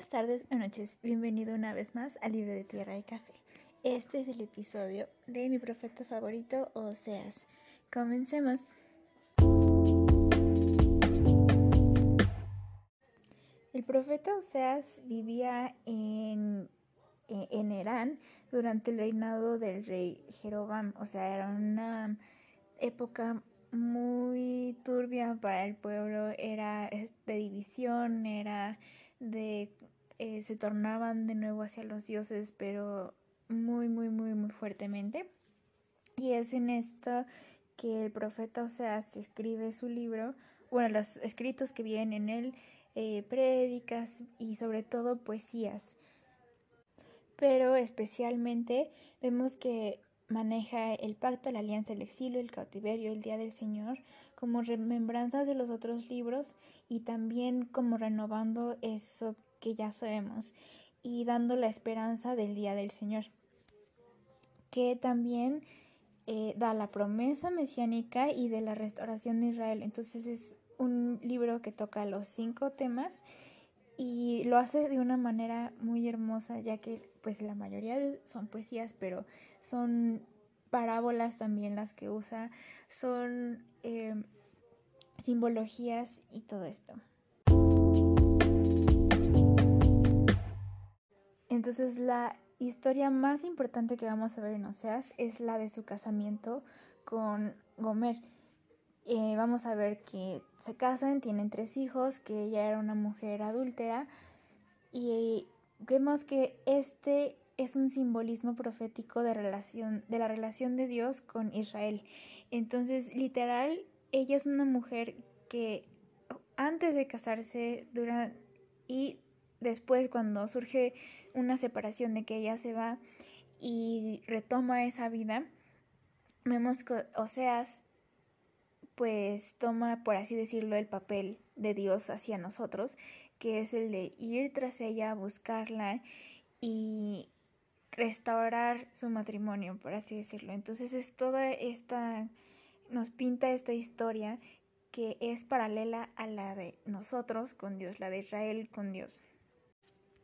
días, tardes o noches. Bienvenido una vez más al libro de Tierra y Café. Este es el episodio de mi profeta favorito, Oseas. Comencemos. El profeta Oseas vivía en, en Herán durante el reinado del rey Jeroboam. O sea, era una época muy turbia para el pueblo, era de división, era de eh, se tornaban de nuevo hacia los dioses, pero muy, muy, muy, muy fuertemente. Y es en esto que el profeta Oseas escribe su libro, bueno, los escritos que vienen en él, eh, prédicas y sobre todo poesías. Pero especialmente vemos que maneja el pacto, la alianza, el exilio, el cautiverio, el día del Señor, como remembranzas de los otros libros y también como renovando eso que ya sabemos y dando la esperanza del día del Señor, que también eh, da la promesa mesiánica y de la restauración de Israel. Entonces es un libro que toca los cinco temas y lo hace de una manera muy hermosa, ya que pues la mayoría son poesías, pero son parábolas también las que usa, son eh, simbologías y todo esto. Entonces la historia más importante que vamos a ver en Oseas es la de su casamiento con Gomer. Eh, vamos a ver que se casan, tienen tres hijos, que ella era una mujer adúltera y vemos que este es un simbolismo profético de, relación, de la relación de Dios con Israel. Entonces, literal, ella es una mujer que antes de casarse durante, y después cuando surge una separación de que ella se va y retoma esa vida, vemos que Oseas pues toma, por así decirlo, el papel de Dios hacia nosotros, que es el de ir tras ella, buscarla y restaurar su matrimonio, por así decirlo. Entonces es toda esta, nos pinta esta historia que es paralela a la de nosotros con Dios, la de Israel con Dios.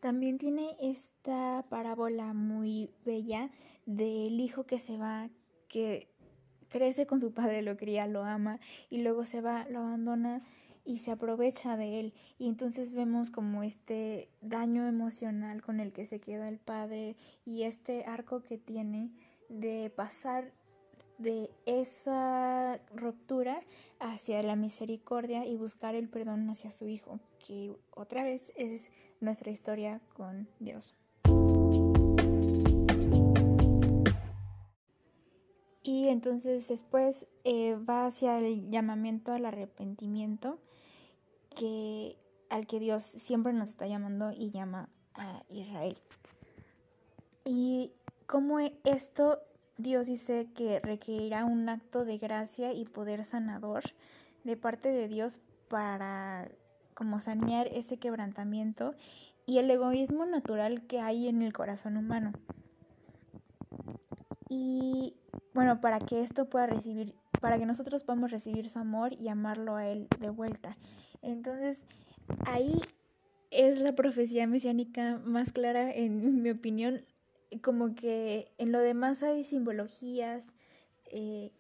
También tiene esta parábola muy bella del hijo que se va, que crece con su padre, lo cría, lo ama y luego se va, lo abandona y se aprovecha de él. Y entonces vemos como este daño emocional con el que se queda el padre y este arco que tiene de pasar de esa ruptura hacia la misericordia y buscar el perdón hacia su hijo, que otra vez es nuestra historia con Dios. Y entonces después eh, va hacia el llamamiento al arrepentimiento que, al que Dios siempre nos está llamando y llama a Israel. Y como esto Dios dice que requerirá un acto de gracia y poder sanador de parte de Dios para como sanear ese quebrantamiento y el egoísmo natural que hay en el corazón humano. Y bueno, para que esto pueda recibir, para que nosotros podamos recibir su amor y amarlo a Él de vuelta. Entonces, ahí es la profecía mesiánica más clara, en mi opinión, como que en lo demás hay simbologías eh,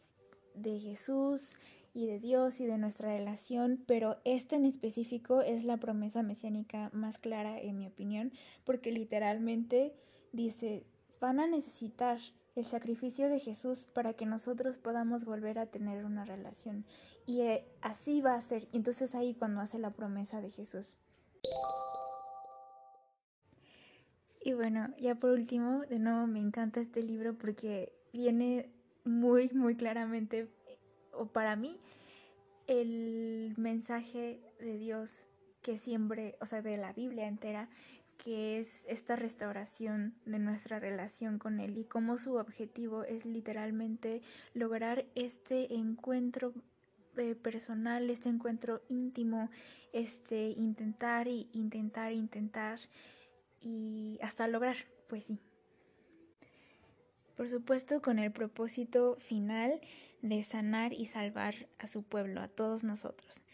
de Jesús y de Dios y de nuestra relación, pero esta en específico es la promesa mesiánica más clara, en mi opinión, porque literalmente dice, van a necesitar el sacrificio de Jesús para que nosotros podamos volver a tener una relación. Y eh, así va a ser. Entonces ahí cuando hace la promesa de Jesús. Y bueno, ya por último, de nuevo me encanta este libro porque viene muy, muy claramente, o para mí, el mensaje de Dios que siempre, o sea, de la Biblia entera, que es esta restauración de nuestra relación con Él y cómo su objetivo es literalmente lograr este encuentro eh, personal, este encuentro íntimo, este intentar y intentar, intentar y hasta lograr, pues sí. Por supuesto con el propósito final de sanar y salvar a su pueblo, a todos nosotros.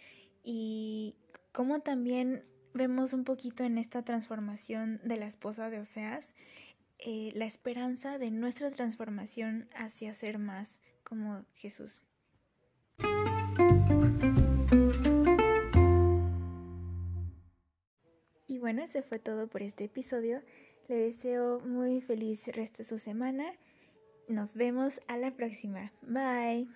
Y como también vemos un poquito en esta transformación de la esposa de Oseas eh, la esperanza de nuestra transformación hacia ser más como Jesús. Bueno, ese fue todo por este episodio. Le deseo muy feliz resto de su semana. Nos vemos a la próxima. Bye.